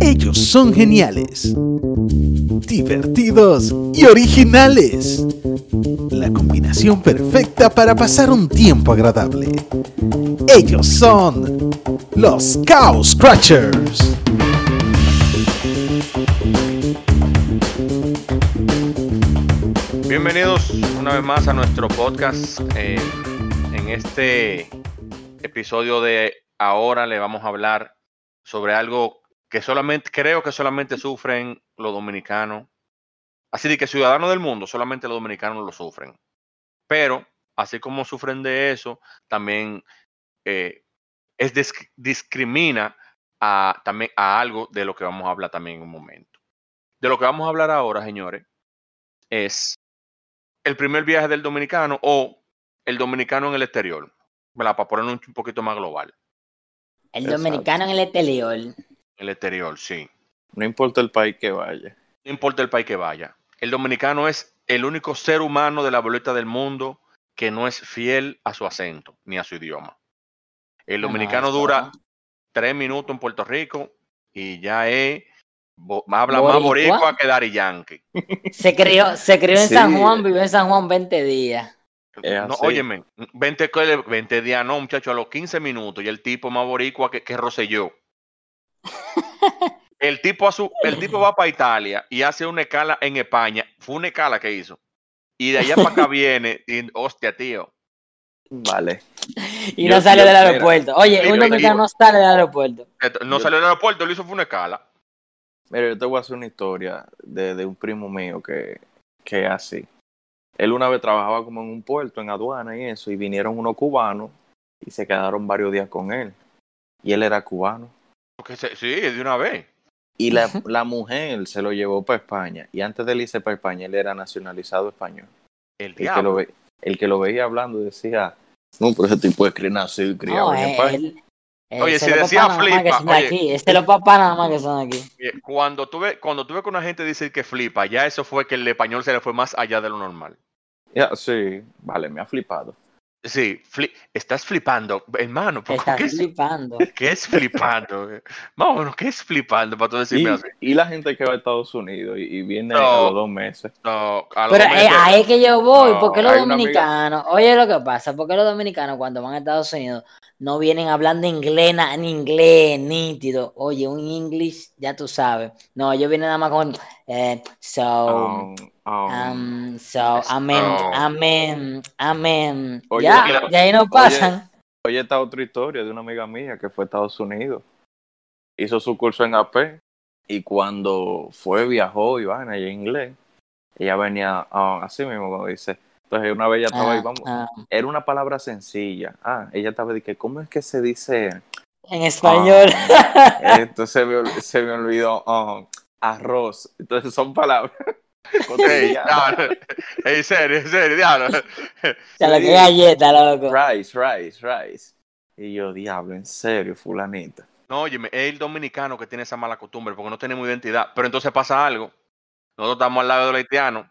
Ellos son geniales, divertidos y originales. La combinación perfecta para pasar un tiempo agradable. Ellos son los Cow Scratchers. Bienvenidos una vez más a nuestro podcast. Eh, en este episodio de ahora le vamos a hablar sobre algo que solamente, creo que solamente sufren los dominicanos. Así de que ciudadanos del mundo, solamente los dominicanos lo sufren. Pero, así como sufren de eso, también eh, es discrimina a, también a algo de lo que vamos a hablar también en un momento. De lo que vamos a hablar ahora, señores, es el primer viaje del dominicano o el dominicano en el exterior. Para ponerlo un poquito más global. El dominicano en el exterior. El exterior, sí. No importa el país que vaya. No importa el país que vaya. El dominicano es el único ser humano de la boleta del mundo que no es fiel a su acento ni a su idioma. El dominicano dura tres minutos en Puerto Rico y ya es habla más boricua que Dari Yankee. Se crió, se crió en San Juan, vivió en San Juan 20 días. No, óyeme, 20, 20 días, no, muchacho, a los 15 minutos y el tipo más boricua que, que Rosselló. el, tipo a su, el tipo va para Italia y hace una escala en España. Fue una escala que hizo. Y de allá para acá viene, y, hostia, tío. Vale. Y no sale del aeropuerto. Oye, un dominicano no sale del aeropuerto. No salió del aeropuerto, lo hizo fue una escala. Mira, yo te voy a hacer una historia de, de un primo mío que, que es así él una vez trabajaba como en un puerto, en aduana y eso, y vinieron unos cubanos y se quedaron varios días con él. Y él era cubano. sí, de una vez. Y la, la mujer se lo llevó para España. Y antes de él irse para España, él era nacionalizado español. El, que lo, el que lo veía hablando decía, no, pero ese tipo es nacido y criado en España. Oye, si decía flipa. Oye, este los papás nada más que son aquí. Cuando tuve, cuando tuve que una gente dice que flipa, ya eso fue que el español se le fue más allá de lo normal sí, vale, me ha flipado. Sí, estás flipando, hermano. Estás ¿qué flipando. Es, ¿Qué es flipando? Vámonos, ¿qué es flipando para tú decirme y, así? Y la gente que va a Estados Unidos y, viene a los dos meses. No, a Pero eh, ahí es que yo voy, porque los dominicanos, oye lo que pasa, porque los dominicanos cuando van a Estados Unidos no vienen hablando inglés, ni inglés nítido. Oye, un inglés, ya tú sabes. No, ellos vienen nada más con, eh, so... Um, Um, um, so, amén, amén, amén. ya, de ahí no pasan. Oye, esta otra historia de una amiga mía que fue a Estados Unidos. Hizo su curso en AP y cuando fue, viajó y van allá en inglés, ella venía ah, así mismo, como dice. Entonces, una vez ella estaba ahí, ah, vamos. Ah. Era una palabra sencilla. Ah, ella estaba de que, ¿cómo es que se dice? En español. entonces se me, se me olvidó arroz. Entonces, son palabras. Ey, en serio, en serio, diablo. Se lo que galleta, loco. Rice, rice, rice. Y yo, diablo, en serio, fulanita. No, oye, es el dominicano que tiene esa mala costumbre porque no tenemos identidad. Pero entonces pasa algo. Nosotros estamos al lado del haitiano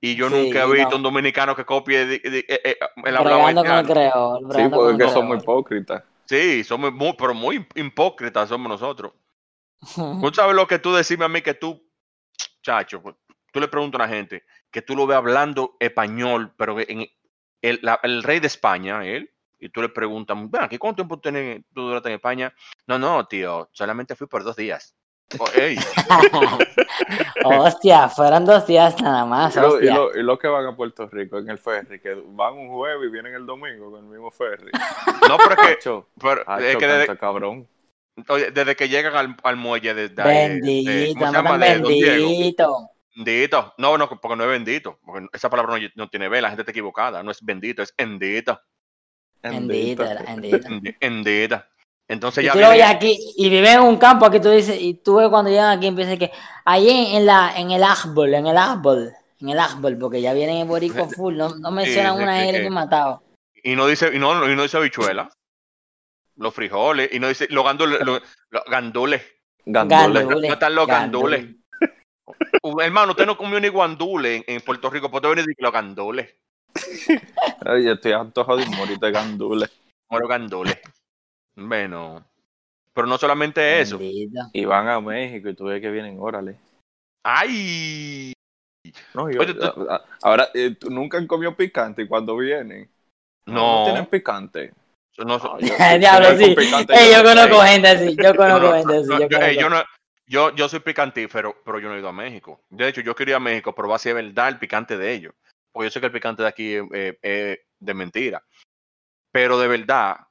y yo nunca he visto un dominicano que copie de, de, eh, eh, el hablado haitiano. sí, porque que somos hipócritas. Sí, somos muy, pero muy hipócritas somos nosotros. ¿Tú sabes lo que tú decime a mí que tú, chacho, pues, tú le preguntas a una gente que tú lo ves hablando español, pero en el, el rey de España, él, y tú le preguntas, bueno, ¿cuánto tiempo tenés, tú duraste en España? No, no, tío, solamente fui por dos días. Oh, hostia, fueron dos días nada más. Y, lo, que van a Puerto Rico en el ferry, que van un jueves y vienen el domingo con el mismo ferry. No, pero es que. pero, es que desde, cabrón. desde que llegan al, muelle de, bendito, bendito. Bendito. No, no, porque no es bendito. Porque esa palabra no, tiene B, la gente está equivocada. No es bendito, es endita. Endita, endita. Endita. Entonces y ya. Tú vive... aquí y vive en un campo, aquí tú dices, y tú ves cuando llegan aquí, empieza que ahí en, la, en el árbol, en el árbol, en el árbol, porque ya vienen en Borico full, no, no mencionan una L que, matado. Y no dice, y no, y no dice habichuela. Los frijoles, y no dice los gandules. Los, gandules. Gandules. No están los gandules. Hermano, usted no comió ni guandule en, Puerto Rico, pues te venir los gandules. Ay, estoy antojado de morir de gandules. Moro gandules. Bueno. Pero no solamente eso. Y van a México y tú ves que vienen, órale. ¡Ay! No, ahora, eh, nunca han comido picante y cuando vienen. No. no tienen picante. No, Diablo, sí. yo conozco gente así. Yo conozco gente así. Yo, no, yo, yo soy picantífero, pero yo no he ido a México. De hecho, yo quería ir a México, pero va a ser verdad el picante de ellos. Porque yo sé que el picante de aquí es de mentira. Pero de verdad,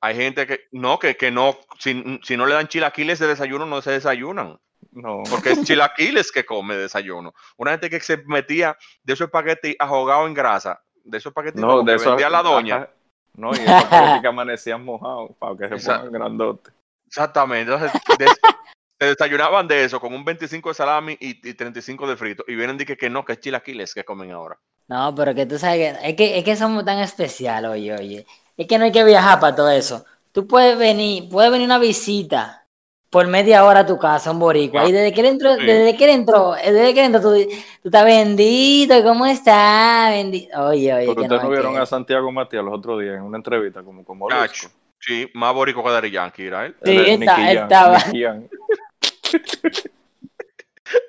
hay gente que no, que, que no, si, si no le dan chilaquiles de desayuno, no se desayunan. No. Porque es chilaquiles que come desayuno. Una gente que se metía de esos espaguetis ahogados en grasa, de esos espaguetis no, de que vendía la doña. No, y esos que amanecían mojados para que se pongan grandotes. Exactamente. Entonces, se desayunaban de eso con un 25 de salami y, 35 de frito. Y vienen y que, que no, que es chilaquiles que comen ahora. No, pero que tú sabes que es que, es que somos tan especiales, oye, oye. Es que no hay que viajar para todo eso. Tú puedes venir, puede venir una visita por media hora a tu casa, un boricua. y desde que él entró, desde que él entró, desde que él entró, tú, tú estás bendito, ¿cómo estás? Bendito. Oye, oye. Pero ustedes no vieron a Santiago Matías los otros días en una entrevista, como como Sí, más boricua que Dari Yankee, era él. Sí, está, estaba.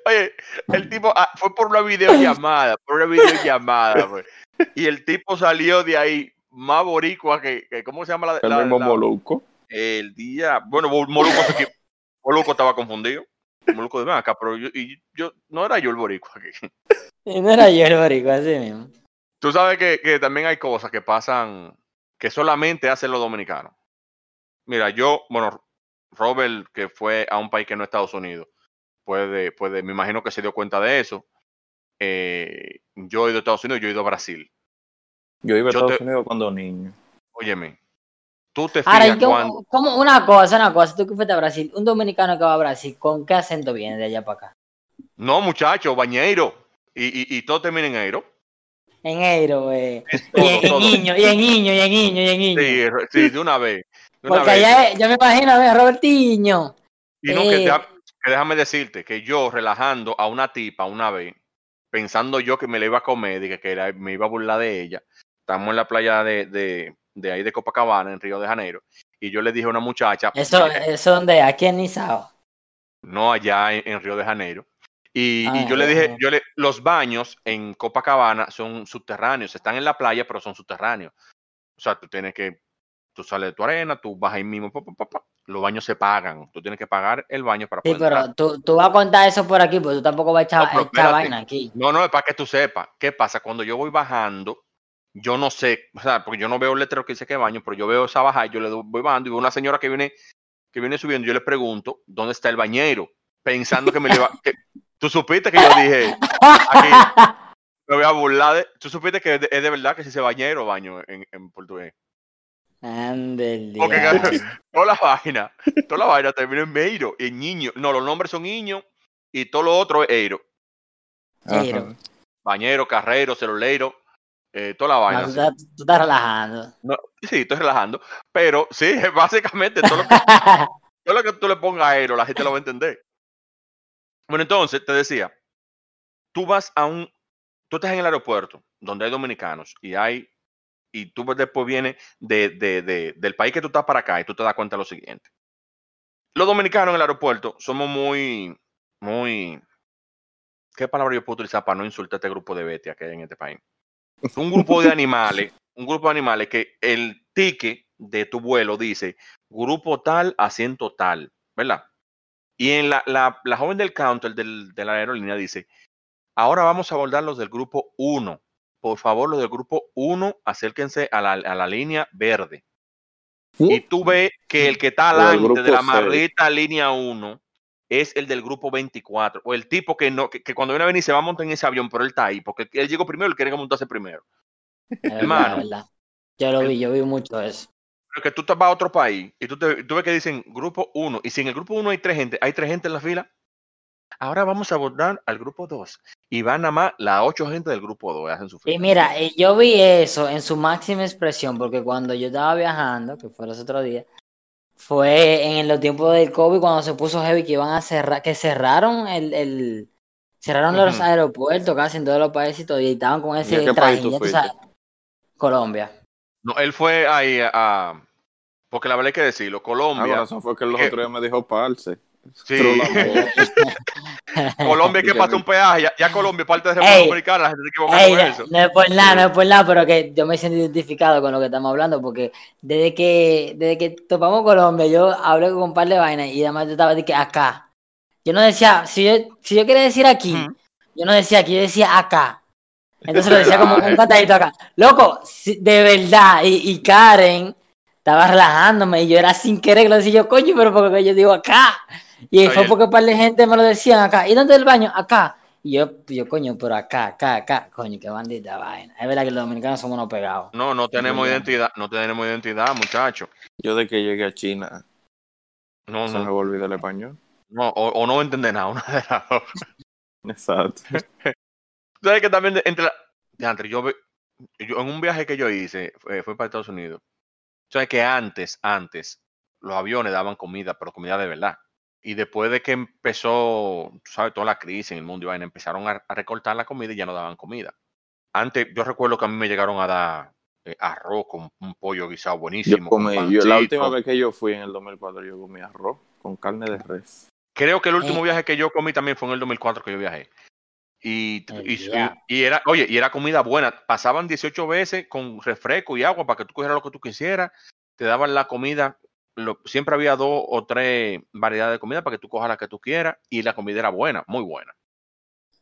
Oye, el tipo ah, fue por una videollamada, por una videollamada, pues. Y el tipo salió de ahí más boricua que, ¿cómo se llama la, el mismo Moluco? El día, bueno, Moluco, Moluco estaba confundido. Moluco de acá, pero yo, y yo, no era yo el boricua aquí. no era yo el boricua, así mismo. Tú sabes que, que también hay cosas que pasan que solamente hacen los dominicanos. Mira, yo, bueno, Robert, que fue a un país que no es Estados Unidos, puede, puede, me imagino que se dio cuenta de eso. Eh, yo he ido a Estados Unidos, yo he ido a Brasil. Yo iba a Estados Unidos cuando niño. Óyeme, tú te fijas cuando... como una cosa, una cosa, tú que fuiste a Brasil, un dominicano que va a Brasil, ¿con qué acento viene de allá para acá? No, muchacho, bañeiro. Y, y, y todo termina en eiro. En eiro, güey. Y, en niño, y en niño, y en niño, y en niño. Sí, sí, de una vez. Porque allá, yo me imagino a ver, Robertiño. Y no, que, eh. que déjame decirte que yo relajando a una tipa una vez, pensando yo que me la iba a comer, dije que me iba a burlar de ella, estamos en la playa de, de, de, ahí de Copacabana, en Río de Janeiro, y yo le dije a una muchacha. ¿Eso, eso dónde? ¿Aquí en Nizao? No, allá en, Río de Janeiro. Y, y, yo le dije, yo le, los baños en Copacabana son subterráneos, están en la playa, pero son subterráneos. O sea, tú tienes que, tú sales de tu arena, tú vas ahí mismo, los baños se pagan, tú tienes que pagar el baño para poder Sí, pero tú, tú, vas a contar eso por aquí, pues tú tampoco vas a echar, echar vaina aquí. No, no, es para que tú sepas. ¿Qué pasa? Cuando yo voy bajando, yo no sé, o sea, porque yo no veo el letrero que dice que baño, pero yo veo esa bajada, yo le voy bajando y veo una señora que viene, que viene subiendo, yo le pregunto, ¿dónde está el bañero? Pensando que me le iba... Que, tú supiste que yo dije, aquí, me voy a burlar de... Tú supiste que es de, verdad que si se bañero baño en, en portugués. Andel, Porque toda la vaina, toda la vaina termina en Meiro, en niño. No, los nombres son niño y todo lo otro es Eiro. Eiro. Bañero, carrero, celuleiro. Eh, toda la vaina. tú, estás, relajando. sí, estoy relajando. Pero sí, básicamente todo lo que, todo lo que tú le pongas a Aero, la gente lo va a entender. Bueno, entonces te decía, tú vas a un, tú estás en el aeropuerto donde hay dominicanos y hay, y tú después vienes de, de, de, del país que tú estás para acá y tú te das cuenta de lo siguiente. Los dominicanos en el aeropuerto somos muy, muy, ¿qué palabra yo puedo utilizar para no insultar a este grupo de bestias que hay en este país? Un grupo de animales, un grupo de animales que el ticket de tu vuelo dice grupo tal, asiento tal, ¿verdad? Y en la, la, la joven del counter del, de la aerolínea dice, ahora vamos a abordar los del grupo 1. Por favor, los del grupo 1, acérquense a la, a la línea verde. Y tú ves que el que está adelante de la maldita línea 1 es el del grupo 24, o el tipo que no, que, cuando viene a venir se va a montar en ese avión, pero él está ahí, porque él llegó primero y quiere montarse primero. Hermano. Yo lo vi, yo vi mucho eso. Pero que tú te vas a otro país y tú, te, tú ves que dicen grupo 1, y si en el grupo 1 hay tres gente, hay tres gente en la fila, ahora vamos a abordar al grupo 2. Y van nada más las ocho gente del grupo 2, hacen su fila. Y mira, eh, yo vi eso en su máxima expresión, porque cuando yo estaba viajando, que fue los otros días, fue en los tiempos del COVID cuando se puso heavy que iban a cerrar, que cerraron el, el cerraron los aeropuertos casi en todos los países y todo, y estaban con ese traje. Colombia. No, él fue ahí a, porque la verdad hay que decirlo, Colombia. Ah, razón fue que el otro día me dijo parce. Sí. Colombia que pasa un peaje, ya, Colombia parte de República Dominicana, la gente se equivoca con eso. No es por nada, no es por nada, pero que yo me siento identificado con lo que estamos hablando, porque desde que desde que topamos Colombia, yo hablé con un par de vainas y además yo estaba de que acá. Yo no decía, si yo, si yo quería decir aquí, yo no decía aquí, yo decía acá. Entonces lo decía como un cantadito acá. Loco, de verdad, y, y Karen estaba relajándome y yo era sin querer que lo decía yo, coño, pero porque yo digo acá. Y fue porque un par de gente me lo decían acá. ¿Y dónde es el baño? Acá. Y yo, yo, coño, pero acá, acá, acá. Coño, qué bandita vaina. Es verdad que los dominicanos somos unos pegados. No, no tenemos identidad, no tenemos identidad, muchachos. Yo de que llegué a China, no, se no. me olvidó el español. No, o, no entender nada, una de las dos. Exacto. ¿Sabes que también entre la... yo, yo, en un viaje que yo hice, fue, fue para Estados Unidos, sabes que antes, antes, los aviones daban comida, pero comida de verdad. Y después de que empezó, tú sabes, toda la crisis en el mundo, y empezaron a, recortar la comida y ya no daban comida. Antes, yo recuerdo que a mí me llegaron a dar eh, arroz con un pollo guisado buenísimo. Yo la última vez que yo fui en el 2004, yo comí arroz con carne de res. Creo que el último viaje que yo comí también fue en el 2004 que yo viajé. Y, y, era, oye, y era comida buena. Pasaban 18 veces con refresco y agua para que tú cogieras lo que tú quisieras. Te daban la comida siempre había dos o tres variedades de comida para que tú cojas la que tú quieras y la comida era buena, muy buena.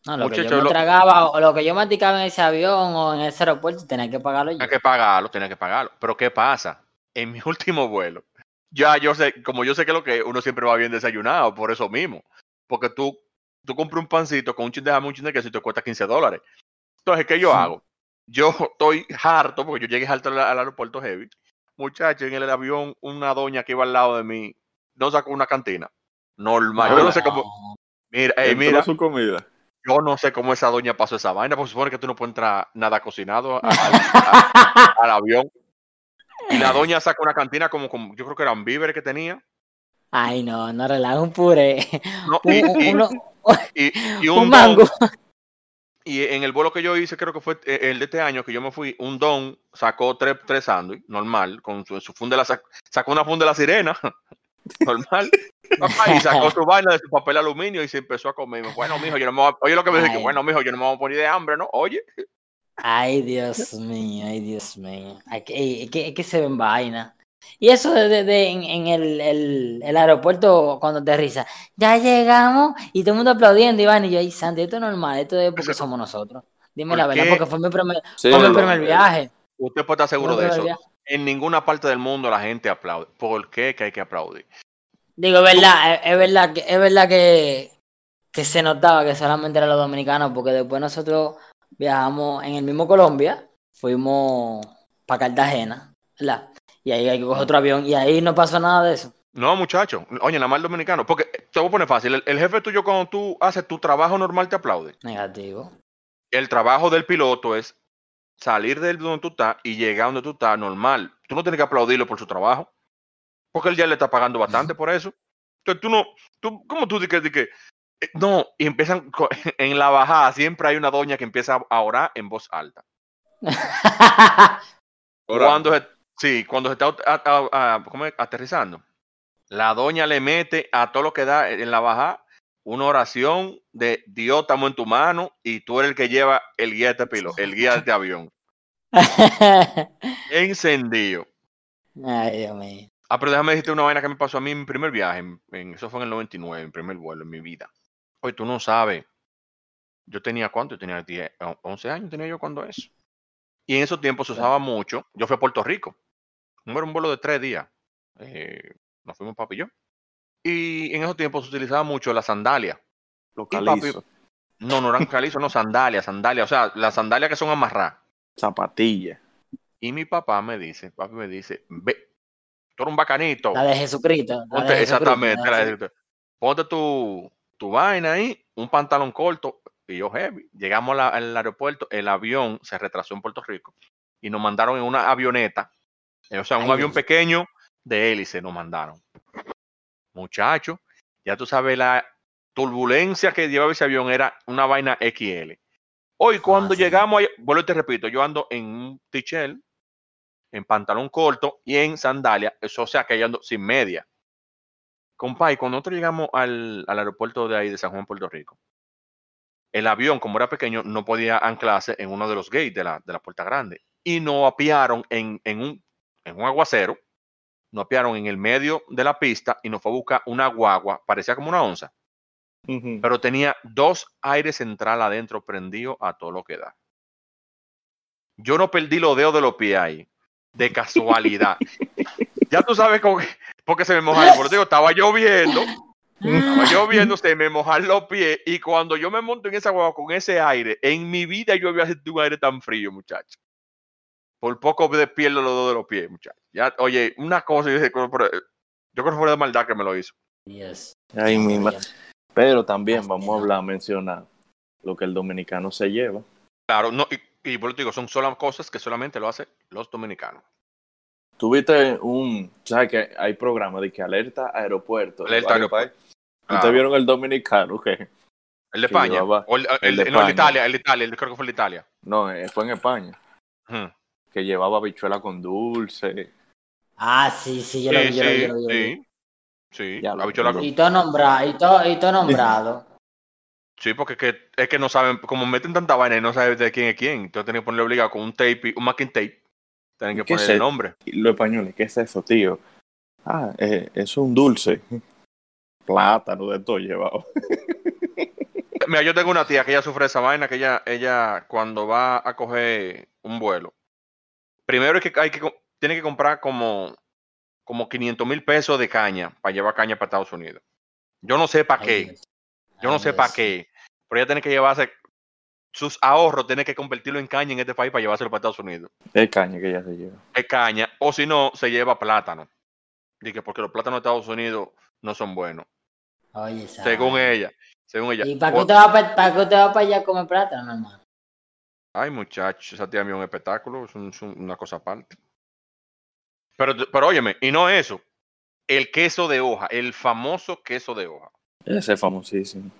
No, lo que yo me tragaba o lo que yo masticaba en ese avión o en ese aeropuerto tenía que pagarlo yo. Tenía que pagarlo, tenía que pagarlo. Pero ¿qué pasa? En mi último vuelo, ya yo sé, como yo sé que lo que uno siempre va bien desayunado, por eso mismo. Porque tú, tú compras un pancito con un chin de jamón, un chin de queso y te cuesta 15 dólares. Entonces, ¿qué yo hago? Yo estoy harto, porque yo llegué harto al aeropuerto heavy muchacho, en el avión, una doña que iba al lado de mí, no sacó una cantina. Normal. yo no sé cómo. Mira, mira. su comida. Yo no sé cómo esa doña pasó esa vaina, porque supone que tú no puedes entrar nada cocinado al, avión. Y la doña sacó una cantina como, como yo creo que eran víveres que tenía. Ay, no, no relaja un puré. y, un, mango. Y en el vuelo que yo hice, creo que fue eh, el de este año, que yo me fui, un don sacó tres, tres sándwiches, normal, con su, su funda, sacó una funda de la sirena, normal, y sacó su vaina de su papel aluminio y se empezó a comer. Bueno, mijo, yo no me voy a, oye lo que me dije, bueno, mijo, yo no me voy a poner de hambre, ¿no? Oye. Ay, Dios mío, ay, Dios mío. Es que, se ven vaina. Y eso de, de, en, el, el, el, aeropuerto cuando aterriza, ya llegamos y todo el mundo aplaudiendo, Iván, y yo, ay, Santi, esto es normal, esto es porque somos nosotros. Dime la verdad, porque fue mi primer, fue mi primer viaje. Usted puede estar seguro de eso. En ninguna parte del mundo la gente aplaude. ¿Por qué que hay que aplaudir? Digo, es verdad, es, verdad que, es verdad que, que se notaba que solamente eran los dominicanos, porque después nosotros viajamos en el mismo Colombia, fuimos para Cartagena, ¿verdad? Y ahí hay que coger otro avión y ahí no pasa nada de eso. No, muchacho, oye, nada más el dominicano, porque te voy a poner fácil, el, jefe tuyo cuando tú haces tu trabajo normal te aplaude. Negativo. El trabajo del piloto es salir de donde tú estás y llegar donde tú estás normal. Tú no tienes que aplaudirlo por su trabajo, porque él ya le está pagando bastante por eso. Entonces tú no, tú, ¿cómo tú dices que, eh, no, y empiezan en la bajada, siempre hay una doña que empieza a orar en voz alta. Cuando se, Sí, cuando se está aterrizando, la doña le mete a todo lo que da en la baja una oración de Dios estamos en tu mano y tú eres el que lleva el guía de este pilo, el guía de este avión. Encendido. Ay, Dios mío. Ah, pero déjame decirte una vaina que me pasó a mí en mi primer viaje, en, eso fue en el 99, en primer vuelo en mi vida. Oye, tú no sabes. Yo tenía cuánto? Yo tenía 10, 11 años, tenía yo cuando eso. Y en esos tiempos se usaba mucho. Yo fui a Puerto Rico era un vuelo de tres días. Eh, nos fuimos papi y yo. Y en esos tiempos se utilizaba mucho la sandalia. Los calizos. No, no eran calizos, no, sandalias, sandalias. O sea, las sandalias que son amarradas. Zapatillas. Y mi papá me dice, papi me dice, ve, tú eres un bacanito. La de Jesucristo. exactamente. Ponte tu, tu vaina ahí, un pantalón corto. Y yo, heavy. Llegamos al aeropuerto, el avión se retrasó en Puerto Rico y nos mandaron en una avioneta o sea, un avión pequeño de hélice nos mandaron. Muchacho, ya tú sabes, la turbulencia que llevaba ese avión era una vaina XL. Hoy, ah, cuando llegamos, vuelvo y te repito, yo ando en un Tichel en pantalón corto y en sandalia, eso o sea que ella ando sin media. Compay, cuando nosotros llegamos al, al aeropuerto de ahí, de San Juan, Puerto Rico, el avión, como era pequeño, no podía anclarse en uno de los gates de la, de la puerta grande. Y no apiaron en, en, un, en un aguacero, no apiaron en el medio de la pista y nos fue a buscar una guagua, parecía como una onza, pero tenía dos aires central adentro prendido a todo lo que da. Yo no perdí los dedos de los pies ahí, de casualidad. ya tú sabes cómo, porque se me mojaron, por digo, estaba lloviendo, estaba lloviendo, se me mojan los pies y cuando yo me monto en esa guagua con ese aire, en mi vida yo había sentido un aire tan frío, muchacho. Por poco me pierdo los dedos de los pies, muchacho. Ya, oye, una cosa, yo, dije, pero- pero, yo creo que fue de maldad que me lo hizo. Yes. Ay, mi Pero también vamos a hablar, mencionar lo que el dominicano se lleva. Claro, no, y, y por eso te digo, son solo cosas que solamente lo hacen los dominicanos. Tuviste un, ¿sabes que hay programas de que alerta aeropuerto? de Alerta aeropuerto. Claro. ¿Ustedes vieron el dominicano? ¿Qué? El de que España. llevaba- o el, el- el de no, el de. Italia, el de Italia, el de- creo que fue el de Italia. No, eh, fue en España. Ujú. Que llevaba bichuela con dulce. Ah, sí, sí, yo lo vi, Sí, yo lo vi, sí, yo lo vi, sí. Ya con- Y todo nombrado, y todo, y todo nombrado. sí, porque es que, es que no saben, como meten tanta vaina y no saben de quién es quién, entonces tienen que ponerle obligado con un tape, y- un masking tape, tienen que ¿Qué ponerle el nombre. Y los españoles, ¿qué es eso, tío? Ah, eh, eso es un dulce. Plátano de todo llevado. Mira, yo tengo una tía que ella sufre esa vaina, que ella, ella cuando va a coger un vuelo, primero es que hay que, tiene que comprar como, como 500 mil pesos de caña para llevar caña para Estados Unidos. Yo no sé para qué, yo no sé para qué, pero ella tiene que llevarse sus ahorros, tiene que convertirlo en caña en este país para llevárselo para Estados Unidos. Es caña que ella se lleva. Es caña, o si no, se lleva plátano. Dije, porque los plátanos de Estados Unidos no son buenos, Oye, según ella. Según ella. ¿Y para qué O- usted va para, para qué usted va para allá a comer plátano, hermano? Ay, muchachos, esa tía mía es un espectáculo, es, un- es un- una cosa aparte. Pero, pero óyeme, y no eso, el queso de hoja, el famoso queso de hoja. Ese es famosísimo.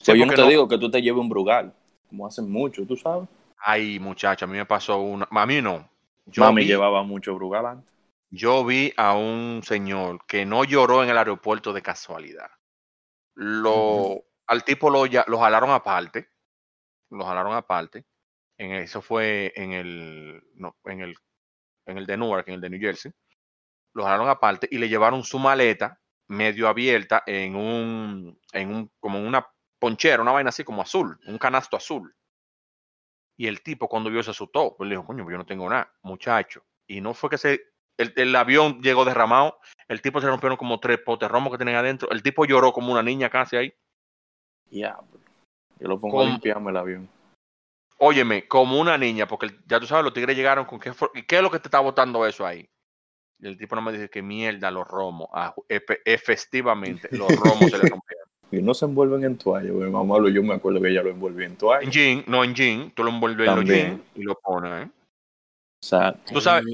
Sí, pues yo no te digo que tú te lleves un brugal, como hacen mucho, tú sabes. Ay, muchacho, a mí me pasó una, a mí no. Yo Mami vi, llevaba mucho brugal antes. yo vi a un señor que no lloró en el aeropuerto de casualidad. Lo, al tipo lo, lo jalaron aparte, lo jalaron aparte. En eso fue en el, no, en el, en el de Newark, en el de New Jersey. Lo jalaron aparte y le llevaron su maleta medio abierta en un, en un, como en una ponchera, una vaina así como azul, un canasto azul. Y el tipo cuando vio se asustó, pues le dijo, coño, pues yo no tengo nada, muchacho. Y no fue que se, el, el avión llegó derramado, el tipo se rompieron como tres potes romos que tenían adentro, el tipo lloró como una niña casi ahí. Ya, bro. Yo lo pongo a limpiarme el avión. Óyeme, como una niña, porque ya tú sabes, los tigres llegaron con qué, fue- ¿y qué es lo que te está botando eso ahí. Y el tipo no me dice que mierda, los romos, ah, efe- efectivamente, los romos se le rompieron. Y no se envuelven en toalla, güey. Mamá, yo me acuerdo que ella lo envolvió en toalla. En jean, no en jean, tú lo envuelves en los jeans y lo pones, ¿eh? O sea, Tú sabes-.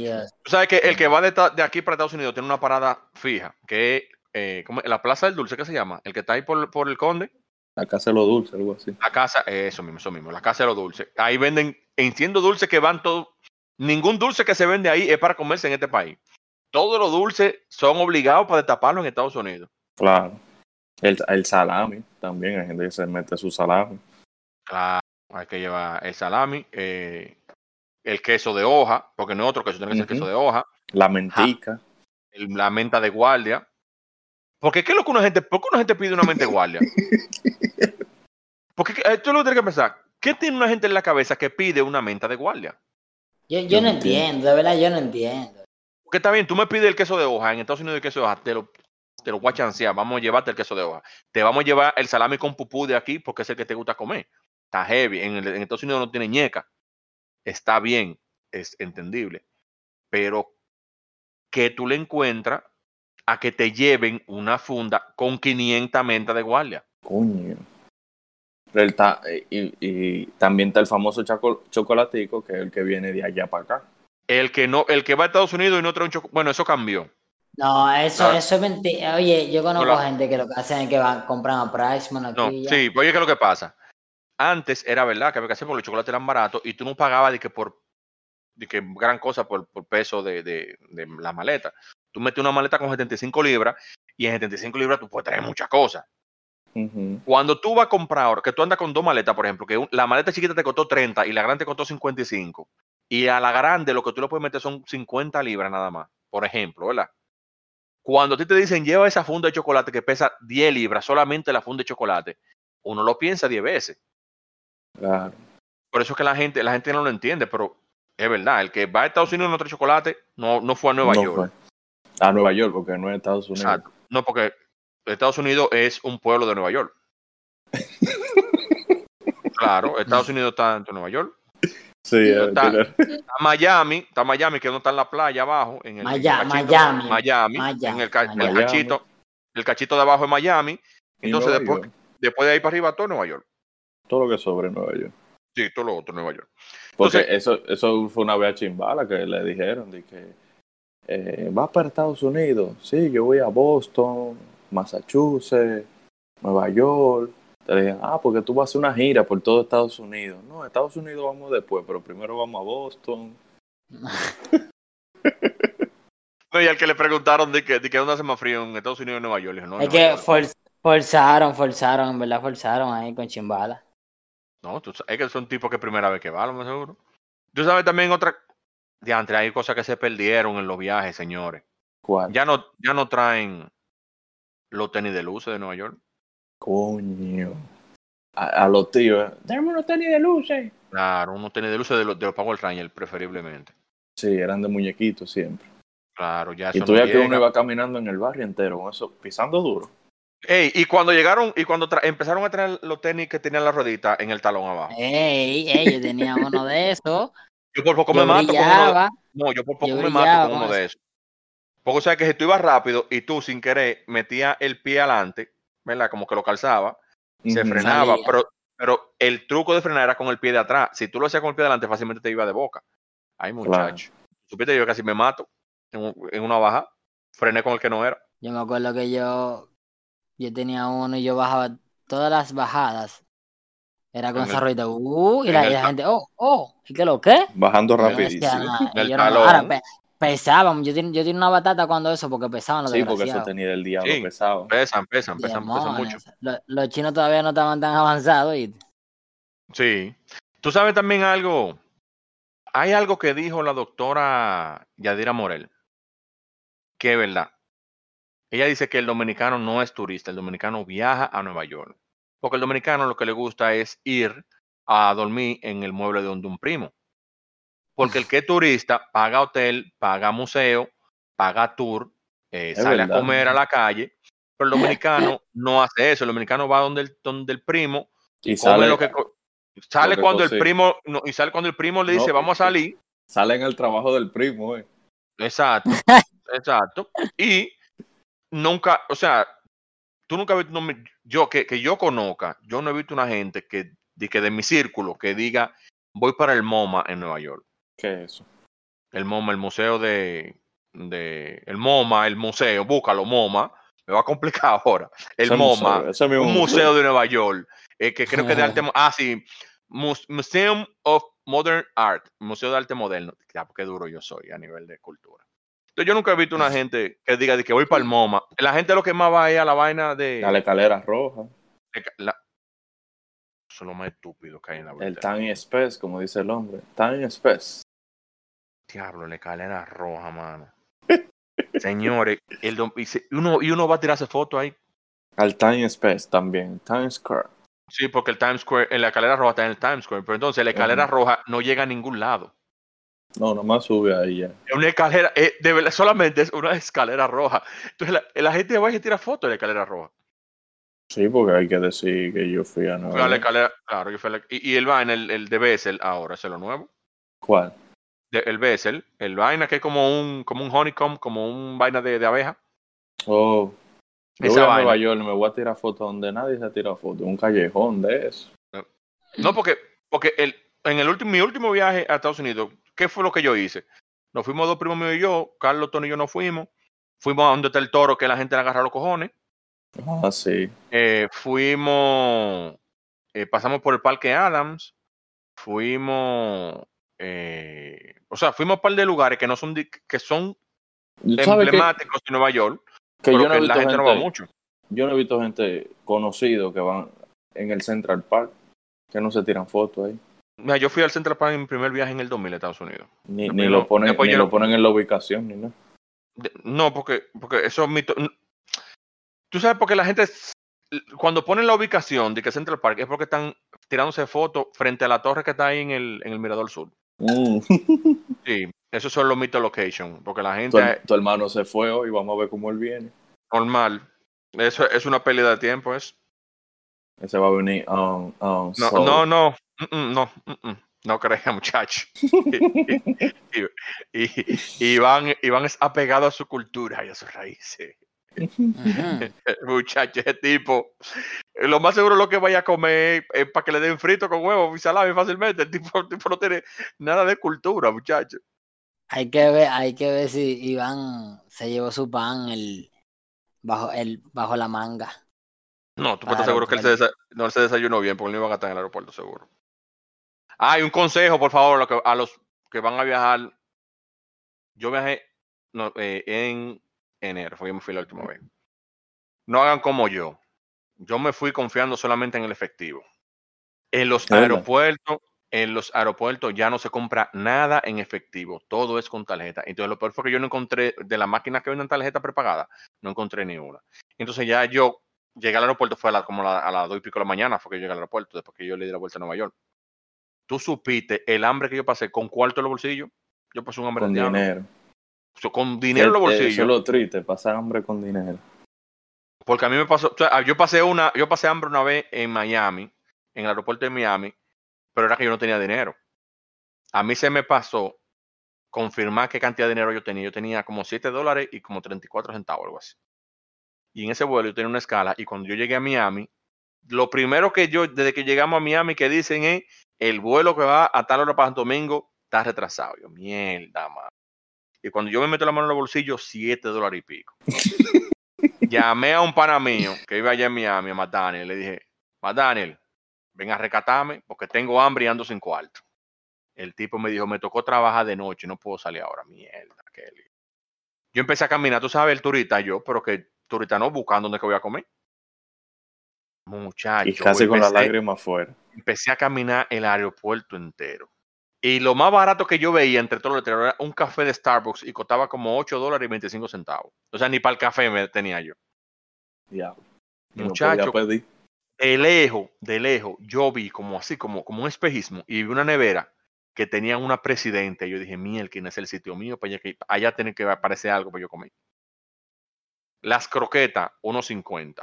Tú sabes que el que va de, aquí para Estados Unidos tiene una parada fija, que es eh, ¿cómo es? la Plaza del Dulce, ¿qué se llama? El que está ahí por, por el Conde. La casa de los dulces, algo así. La casa, eso mismo, eso mismo, la casa de los dulces. Ahí venden, entiendo dulces que van todos, ningún dulce que se vende ahí es para comerse en este país. Todos los dulces son obligados para destaparlo en Estados Unidos. Claro. El, el salami, también hay gente que se mete su salami. Claro, hay que llevar el salami, eh, el queso de hoja, porque no es otro queso, tiene que ser queso de hoja, La mentica. el- la menta de guardia. Porque ¿qué es lo que una gente, por qué una gente pide una menta de guardia? Porque eh, tú lo que tienes que pensar, ¿qué tiene una gente en la cabeza que pide una menta de guardia? Yo, yo no entiendo, de verdad, yo no entiendo. Porque está bien, tú me pides el queso de hoja, en Estados Unidos el queso de hoja, te lo, te lo voy a chancear, vamos a llevarte el queso de hoja. Te vamos a llevar el salami con pupú de aquí porque es el que te gusta comer. Está heavy, en, el- en Estados Unidos no tiene ñeca. Está bien, es entendible. Pero que tú le encuentras a que te lleven una funda con 500 mentas de guardia. Coño. Pero él está- y, y también está el famoso chocolatico, que es el que viene de allá para acá. El que no, el que va a Estados Unidos y no trae un chocolate. Bueno, eso cambió. No, eso, Claro. eso es mentira. Oye, yo conozco Hola. gente que lo que hacen es que van, compran a Priceman aquí. No, y ya. sí, oye, ¿qué es lo que pasa? Antes era verdad que había que hacer porque los chocolates eran baratos y tú no pagabas de que por de que gran cosa por, por peso de, de, de, la maleta. Tú metes una maleta con 75 libras y en 75 libras tú puedes traer muchas cosas. Uh -huh. Cuando tú vas a comprar ahora, que tú andas con dos maletas, por ejemplo, que la maleta chiquita te costó 30 y la grande te costó 55, y a la grande lo que tú le puedes meter son 50 libras nada más, por ejemplo, ¿verdad? Cuando a ti te dicen lleva esa funda de chocolate que pesa 10 libras, solamente la funda de chocolate, uno lo piensa 10 veces. Claro. Por eso es que la gente, la gente no lo entiende, pero es verdad, el que va a Estados Unidos no trae chocolate, no, no fue a Nueva no York. Fue. A Nueva York, porque no es Estados Unidos. Exacto. No, porque Estados Unidos es un pueblo de Nueva York. claro, Estados Unidos está en Nueva York. Sí, está, está, Miami, está Miami, que no está en la playa abajo, en el, Miami, cachito, Miami, Miami, Miami, en el, ca Miami. el, cachito, el cachito de abajo es Miami. Entonces después, después de ahí para arriba todo Nueva York. Todo lo que sobre Nueva York. Sí, todo lo otro Nueva York. Porque Entonces, eso, eso fue una vez a Chimbala que le dijeron de que eh, vas para Estados Unidos. Sí, yo voy a Boston, Massachusetts, Nueva York. Te dije, ah, porque tú vas a hacer una gira por todo Estados Unidos. No, Estados Unidos vamos después, pero primero vamos a Boston. no, y al que le preguntaron de que, de que dónde hace más frío en Estados Unidos o en Nueva York. Dijo, no, es Nueva que for, forzaron, forzaron, en verdad forzaron ahí con Chimbala. No, tú, es que son tipos que primera vez que van, lo más seguro. Tú sabes también otra. Diantre, hay cosas que se perdieron en los viajes, señores. ¿Cuál? Ya no, ya no traen los tenis de luces de Nueva York. Coño. A, a los tíos, ¿eh? Tenemos unos tenis de luces. Claro, unos tenis de luces de los, de los Power Rangers, preferiblemente. Sí, eran de muñequitos siempre. Claro, ya Y tú ya que uno iba caminando en el barrio entero con eso, pisando duro. Ey, y cuando llegaron y cuando empezaron a traer los tenis que tenían la ruedita en el talón abajo. Ey, ey, yo tenía uno de esos. Yo por poco yo me mato con uno. No, yo por poco yo me brillaba mato con uno de esos. Porque o sea que si tú ibas rápido y tú sin querer metías el pie adelante, ¿verdad? Como que lo calzaba, se Ujú. frenaba, Salía. pero, pero el truco de frenar era con el pie de atrás. Si tú lo hacías con el pie de adelante, fácilmente te iba de boca. Ay, muchacho. Supiste, yo casi me mato en, en una baja. Frené con el que no era. Yo me acuerdo que yo, yo tenía uno y yo bajaba todas las bajadas. Era con En esa el- ruedita, uh, y la, el y la gente, oh, oh, ¿y qué lo qué? Bajando no rapidísimo. y yo no- ahora, pe- pesaban, yo tenía, yo tenía una batata cuando eso, porque pesaban los Sí, porque eso tenía del diablo Sí. pesado. Pesan, pesan, pesan, pesan mucho. Demonios. Lo- Los, chinos todavía no estaban tan avanzados y Sí. Tú sabes también algo. Hay algo que dijo la doctora Yadira Morel, que es verdad. Ella dice que el dominicano no es turista, el dominicano viaja a Nueva York. Porque el dominicano lo que le gusta es ir a dormir en el mueble de donde un primo. Porque el que es turista paga hotel, paga museo, paga tour, eh, sale verdad. a comer a la calle. Pero el dominicano no hace eso. El dominicano va donde el, donde el primo Y come sale, lo que sale que cuando el primo no, y sale cuando el primo le No, dice vamos a salir sale en el trabajo del primo, eh. exacto exacto y nunca o sea tú nunca has visto no yo que, que yo conozca yo no he visto una gente que de, que de mi círculo que diga voy para el MoMA en Nueva York ¿Qué es eso? el MoMA el museo de de el MoMA el museo búscalo MoMA me va a complicar ahora el Ese MoMA museo, un museo de Nueva York, eh, que creo que de arte, ah, sí, Mus- Museum of Modern Art, Museo de Arte Moderno. Ya, qué duro yo soy a nivel de cultura. Entonces yo nunca he visto una gente que diga de que voy para el MoMA. La gente lo que más va es a la vaina de... A la escalera roja. de la- Eso es lo más estúpido que hay en la El vida. Time Space, como dice el hombre. Time Space. Diablo, la escalera roja, mano. Señores, el y, uno, y uno va a tirarse foto ahí. Al Time Space también. Time Square. Sí, porque el Times Square, en la escalera roja está en el Times Square, pero entonces la escalera Ujú. roja no llega a ningún lado. No, nomás sube ahí ya. Es una escalera, eh, de solamente es una escalera roja. Entonces la, la gente va y se tira fotos de la escalera roja. Sí, porque hay que decir que yo fui a Nueva la York. escalera, claro, yo fui a la- y, y el vaina, el, el de Bessel ahora, es lo nuevo. ¿Cuál? De- el Bessel, el vaina que es como un, como un honeycomb, como un vaina de, de abeja. Oh. Yo Esa voy a vaina. Nueva York y me voy a tirar fotos donde nadie se ha tirado fotos. Un callejón de eso. No, porque, porque el, en el último, mi último viaje a Estados Unidos, ¿qué fue lo que yo hice? Nos fuimos dos primos míos y yo, Carlos, Tony y yo nos fuimos. Fuimos a donde está el toro que la gente le agarra los cojones. Ah, sí. Eh, fuimos, eh, pasamos por el Parque Adams, fuimos eh, o sea, fuimos a un par de lugares que no son, que son emblemáticos de Nueva York, que yo no he visto la gente, no va mucho. Yo no he visto gente conocido que van en el Central Park, que no se tiran fotos ahí. Mira, yo fui al Central Park en mi primer viaje en el 2000 a Estados Unidos. Ni, ni lo, ponen, ni lo ponen en la ubicación, ni nada. No, porque, porque eso es mito. Tú sabes porque la gente, cuando ponen la ubicación de que Central Park, es porque están tirándose fotos frente a la torre que está ahí en el, en el Mirador Sur. Mm. Sí, eso son los mito location, porque la gente... Tu, hermano se fue hoy, vamos a ver cómo él viene. Normal. Eso es una pérdida de tiempo, es. Ese va a venir um, um, no, no, no, no, no, no crea, muchacho. y, y, van, y van apegados a su cultura y a sus raíces. Muchacho, ese tipo, lo más seguro lo que vaya a comer es para que le den frito con huevo y salami fácilmente. El tipo, no tiene nada de cultura, muchacho. Hay que ver, hay que ver si Iván se llevó su pan el, bajo, el, bajo la manga. No, tú estás seguro que él se, no se desayunó bien porque no iban a estar en el aeropuerto, seguro. Hay un consejo, por favor, a los que van a viajar. Yo viajé eh, en enero, fue que me fui la última vez. No hagan como yo. Yo me fui confiando solamente en el efectivo. En los aeropuertos, en los aeropuertos ya no se compra nada en efectivo, todo es con tarjeta. Entonces lo peor fue que yo no encontré de las máquinas que venden tarjeta prepagada, no encontré ni una. Entonces ya yo llegué al aeropuerto, fue a la, como a las dos y pico de la mañana, fue que yo llegué al aeropuerto, después que yo le di la vuelta a Nueva York. Tú supiste el hambre que yo pasé con cuarto en los bolsillos. Yo pasé un hambre con dinero con dinero en los bolsillos. Eso es lo triste, pasar hambre con dinero. Porque a mí me pasó, yo pasé una, yo pasé hambre una vez en Miami, en el aeropuerto de Miami, pero era que yo no tenía dinero. A mí se me pasó confirmar qué cantidad de dinero yo tenía. Yo tenía como 7 dólares y como 34 centavos, algo así. Y en ese vuelo yo tenía una escala y cuando yo llegué a Miami, lo primero que yo, desde que llegamos a Miami, que dicen es, el vuelo que va a tal hora para Santo Domingo está retrasado. Yo, mierda, man. Y cuando yo me meto la mano en el bolsillo, 7 dólares y pico. Llamé a un pana mío que iba allá en Miami, a Matt Daniel, le dije, Matt Daniel, ven a rescatarme porque tengo hambre y ando sin cuarto. El tipo me dijo, me tocó trabajar de noche, no puedo salir ahora. Mierda, Kelly. Yo empecé a caminar, tú sabes, el turista yo, pero que turista no, buscando dónde que voy a comer. Muchacho. Y casi con la lágrima afuera. Empecé a caminar el aeropuerto entero. Y lo más barato que yo veía entre todos los letreros era un café de Starbucks y costaba como 8 dólares y 25 centavos. O sea, ni para el café me tenía yo. Ya. Muchacho, de lejos, de lejos, yo vi como así, como, como un espejismo y vi una nevera que tenía una presidenta. Y yo dije, miel, ¿quién es el sitio mío? Para allá, allá tiene que aparecer algo para yo comer. Las croquetas, 1.50.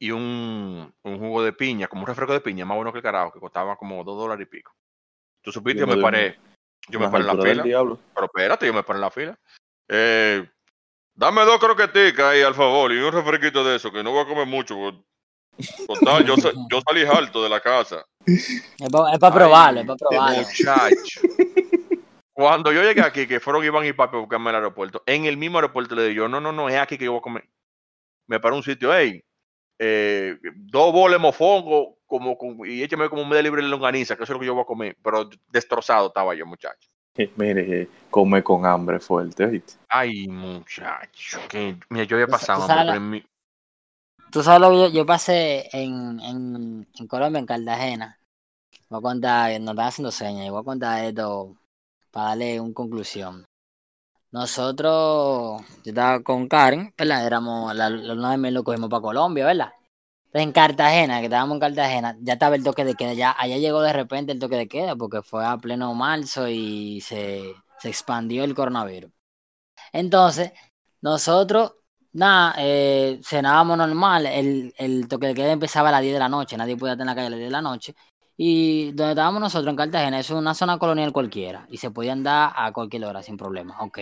Y un, un jugo de piña, como un refresco de piña, más bueno que el carajo, que costaba como 2 dólares y pico. Tú supiste, yo me paré. Yo me paré en la fila. Pero espérate, yo me paré en la fila. Eh, dame dos croqueticas ahí, al favor, y un refresquito de eso, que no voy a comer mucho. Total, yo, yo salí alto de la casa. Es para probarlo, es para probarlo. Muchacho. Cuando yo llegué aquí, que fueron Iván y Papi a buscarme al aeropuerto, en el mismo aeropuerto le digo yo, no, no, no, es aquí que yo voy a comer. Me paré un sitio, hey, eh, dos boles mofongo como, y échame como un medio libre de longaniza, que eso es lo que yo voy a comer, pero destrozado estaba yo, muchacho. Mire, come con hambre fuerte, ¿viste? Ay, muchacho, que mira, yo había pasado Tú sabes lo que yo, pasé en, en, en, Colombia, en Cartagena. Voy a contar, nos están haciendo señas, y voy a contar esto para darle una conclusión. Nosotros, yo estaba con Karen, ¿verdad? Éramos, la luna de miel lo cogimos para Colombia, ¿verdad? Entonces en Cartagena, que estábamos en Cartagena, ya estaba el toque de queda, ya allá llegó de repente el toque de queda, porque fue a pleno marzo y se, se expandió el coronavirus. Entonces, nosotros, nada, eh, cenábamos normal, el, el toque de queda empezaba a las 10 de la noche, nadie podía estar en la calle a las 10 de la noche. Y donde estábamos nosotros en Cartagena es una zona colonial cualquiera y se podía andar a cualquier hora sin problema. Ok.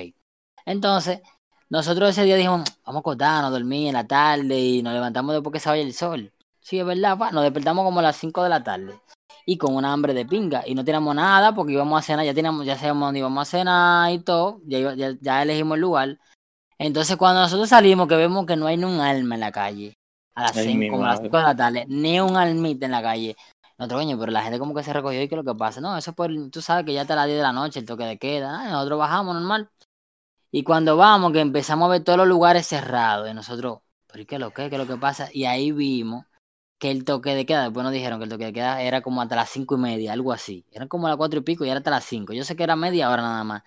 Entonces, nosotros ese día dijimos, vamos a acostarnos, dormir en la tarde y nos levantamos después que se vaya el sol. Sí, es verdad, nos despertamos como a las 5 de la tarde y con una hambre de pinga y no teníamos nada porque íbamos a cenar, ya teníamos, ya sabíamos dónde íbamos a cenar y todo, ya, ya, elegimos el lugar. Entonces cuando nosotros salimos que vemos que no hay ni un alma en la calle, a las 5, como a las 5 de la tarde, ni un almita en la calle, Nosotros, coño, pero la gente como que se recogió y que lo que pasa. No, eso es por, tú sabes que ya está a las 10 de la noche, el toque de queda. Ah, nosotros bajamos normal. Y cuando vamos, que empezamos a ver todos los lugares cerrados, y nosotros, ¿pero qué es lo que? ¿Qué es lo que pasa? Y ahí vimos que el toque de queda, después nos dijeron que el toque de queda era como hasta las cinco y media, algo así. Eran como las cuatro y pico y era hasta las cinco. Yo sé que era media hora nada más.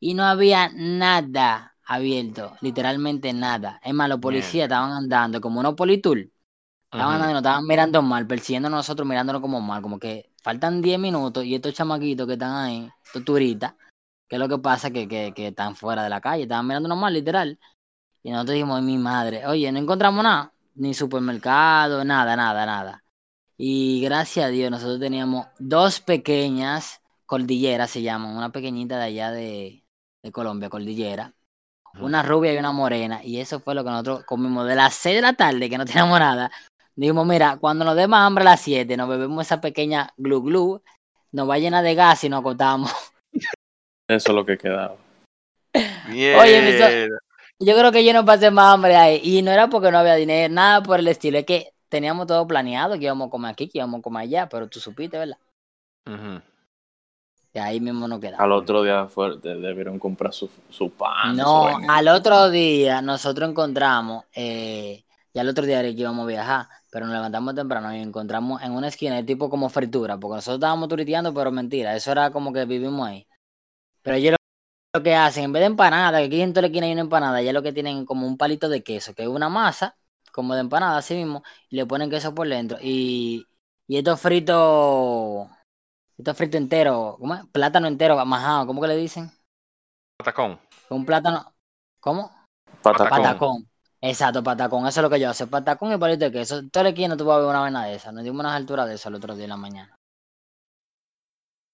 Y no había nada abierto, literalmente nada. Es más, los policías estaban andando como unos politour. Estaban andando, nos estaban mirando mal, persiguiendo a nosotros, mirándonos como mal, como que faltan 10 minutos y estos chamaquitos que están ahí, estos turistas, ¿qué es lo que pasa? Que, que, que están fuera de la calle, estaban mirándonos mal, literal. Y nosotros dijimos, mi madre, oye, no encontramos nada ni supermercado, nada, nada, nada. Y gracias a Dios nosotros teníamos dos pequeñas cordilleras, se llaman, una pequeñita de allá de, Colombia, cordillera, una rubia y una morena, y eso fue lo que nosotros comimos de las 6 de la tarde, que no teníamos nada. Dijimos, mira, cuando nos dé más hambre a las 7, nos bebemos esa pequeña glu glu, nos va llena de gas y nos acostamos. Eso es lo que quedaba. Oye, yo creo que yo no pasé más hambre ahí. Y no era porque no había dinero, nada por el estilo. Es que teníamos todo planeado, que íbamos a comer aquí, que íbamos a comer allá, pero tú supiste, ¿verdad? Y ahí mismo no quedamos. Al otro día fue, debieron comprar su, su pan. No, al otro día nosotros encontramos, eh, ya el otro día era que íbamos a viajar, pero nos levantamos temprano y encontramos en una esquina, tipo como fritura, porque nosotros estábamos turiteando, pero mentira, eso era como que vivimos ahí. Pero yo lo que hacen, en vez de empanada, que aquí en toda la esquina hay una empanada, ya lo que tienen como un palito de queso, que es una masa, como de empanada así mismo, y le ponen queso por dentro. Y, y esto frito, esto frito entero, ¿cómo es? Plátano entero, majado, ¿cómo que le dicen? Patacón. Un plátano, ¿cómo? Patacón. Patacón. Exacto, patacón, eso es lo que yo hago, patacón y palito de queso. Toda la esquina tú vas a ver una vaina de esa, nos dimos unas alturas de eso el otro día en la mañana.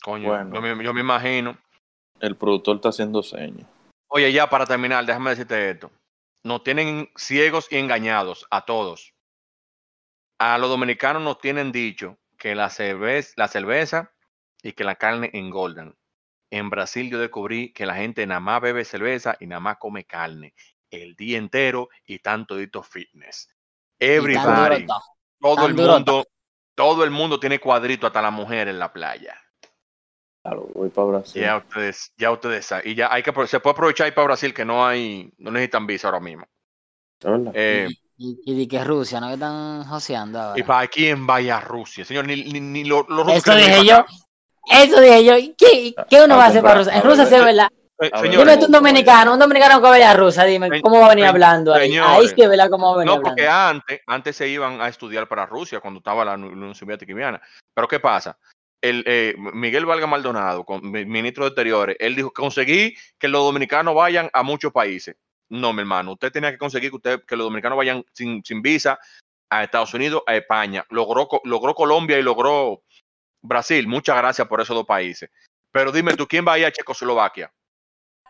Coño, yo me imagino el productor está haciendo señas. Oye, ya para terminar, déjame decirte esto. Nos tienen ciegos y engañados a todos. A los dominicanos nos tienen dicho que la cerveza, la cerveza y que la carne engordan. En Brasil yo descubrí que la gente nada más bebe cerveza y nada más come carne el día entero y tanto dito fitness. Everybody, todo el mundo, todo el mundo tiene cuadrito hasta la mujer en la playa. Claro, voy para Brasil. Ya ustedes, ya ustedes saben. Y ya hay que se puede aprovechar ir para Brasil que no hay, no necesitan visa ahora mismo. Eh, y, de que Rusia, ¿no? Que están joseando ahora. Y para quién vaya a Rusia, señor, ni, ni, ni lo, Eso dije yo. Eso dije yo. ¿Qué, qué uno va a hacer para Rusia? En Rusia se ve la. Dime tú un dominicano, un dominicano que vaya a Rusia, dime, ¿cómo va a venir hablando ahí? ahí es que vela cómo va a venir No, porque antes, antes se iban a estudiar para Rusia cuando estaba la Unión Soviética Pero ¿qué pasa? el, eh, Miguel Valga Maldonado, ministro de Exteriores, él dijo, conseguí que los dominicanos vayan a muchos países. No, mi hermano, usted tenía que conseguir que, usted, que los dominicanos vayan sin, sin visa a Estados Unidos, a España. Logró, logró Colombia y logró Brasil. Muchas gracias por esos dos países. Pero dime tú, ¿quién va a ir a Checoslovaquia?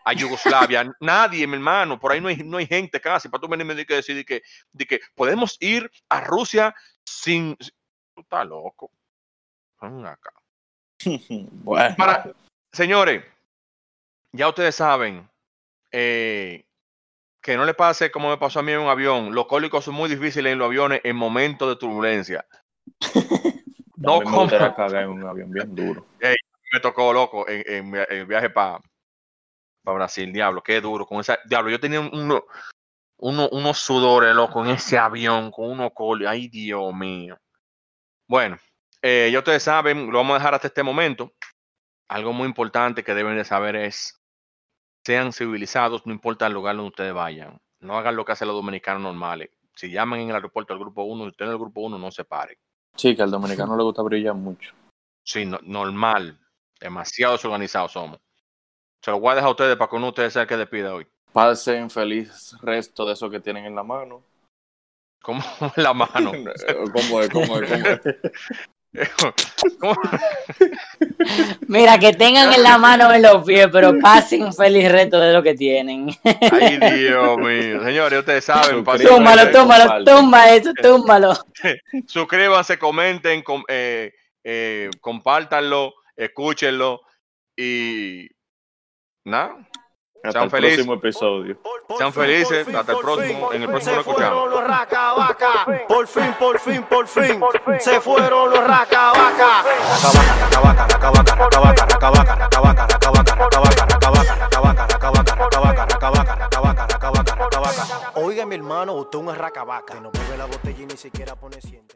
A Yugoslavia. Nadie, mi hermano. Por ahí no hay, no hay gente casi. Para tú venirme que decir que, de que podemos ir a Rusia sin... Tú estás loco. acá. bueno. señores, ya ustedes saben eh, que no le pase como me pasó a mí en un avión. Los cólicos son muy difíciles en los aviones en momentos de turbulencia. no como... en un avión bien duro. me tocó loco en, en, viaje para Brasil, diablo, qué duro. Con esa, diablo, yo tenía uno, uno, unos sudores, loco, en ese avión, con unos cólicos. Ay, Dios mío. Bueno, eh, ya ustedes saben, lo vamos a dejar hasta este momento. Algo muy importante que deben de saber es, sean civilizados, no importa el lugar donde ustedes vayan. No hagan lo que hacen los dominicanos normales. Si llaman en el aeropuerto al grupo 1, usted en el grupo 1 no se pare. Sí, que al dominicano le gusta brillar mucho. Sí, normal. Demasiado organizados somos. Se lo voy a dejar a ustedes para que uno de ustedes sea el que despide hoy. Pasen feliz resto de eso que tienen en la mano. ¿Cómo en la mano? ¿Cómo es? ¿Cómo es? ¿Cómo es? Mira, que tengan en la mano en los pies, pero pasen un feliz reto de lo que tienen. Ay, Dios mío. Señores, ustedes saben. Túmbalo, túmbalo, tumba eso, túmbalo. Suscríbanse, comenten, eh, eh, compártanlo, escúchenlo y nada. Hasta Sean el felices. próximo episodio. Sean felices. Hasta el próximo. En el próximo lo Se fueron escuchamos. los racabaca. Por fin, por fin, por fin. Se fueron los racabaca. Racabaca, racabaca, racabaca, racabaca, racabaca, racabaca, racabaca, racabaca, racabaca, racabaca, racabaca, racabaca, racabaca, racabaca, racabaca. Oiga, mi hermano, usted es un racabaca. Que no bebe la botella y ni siquiera pone siente.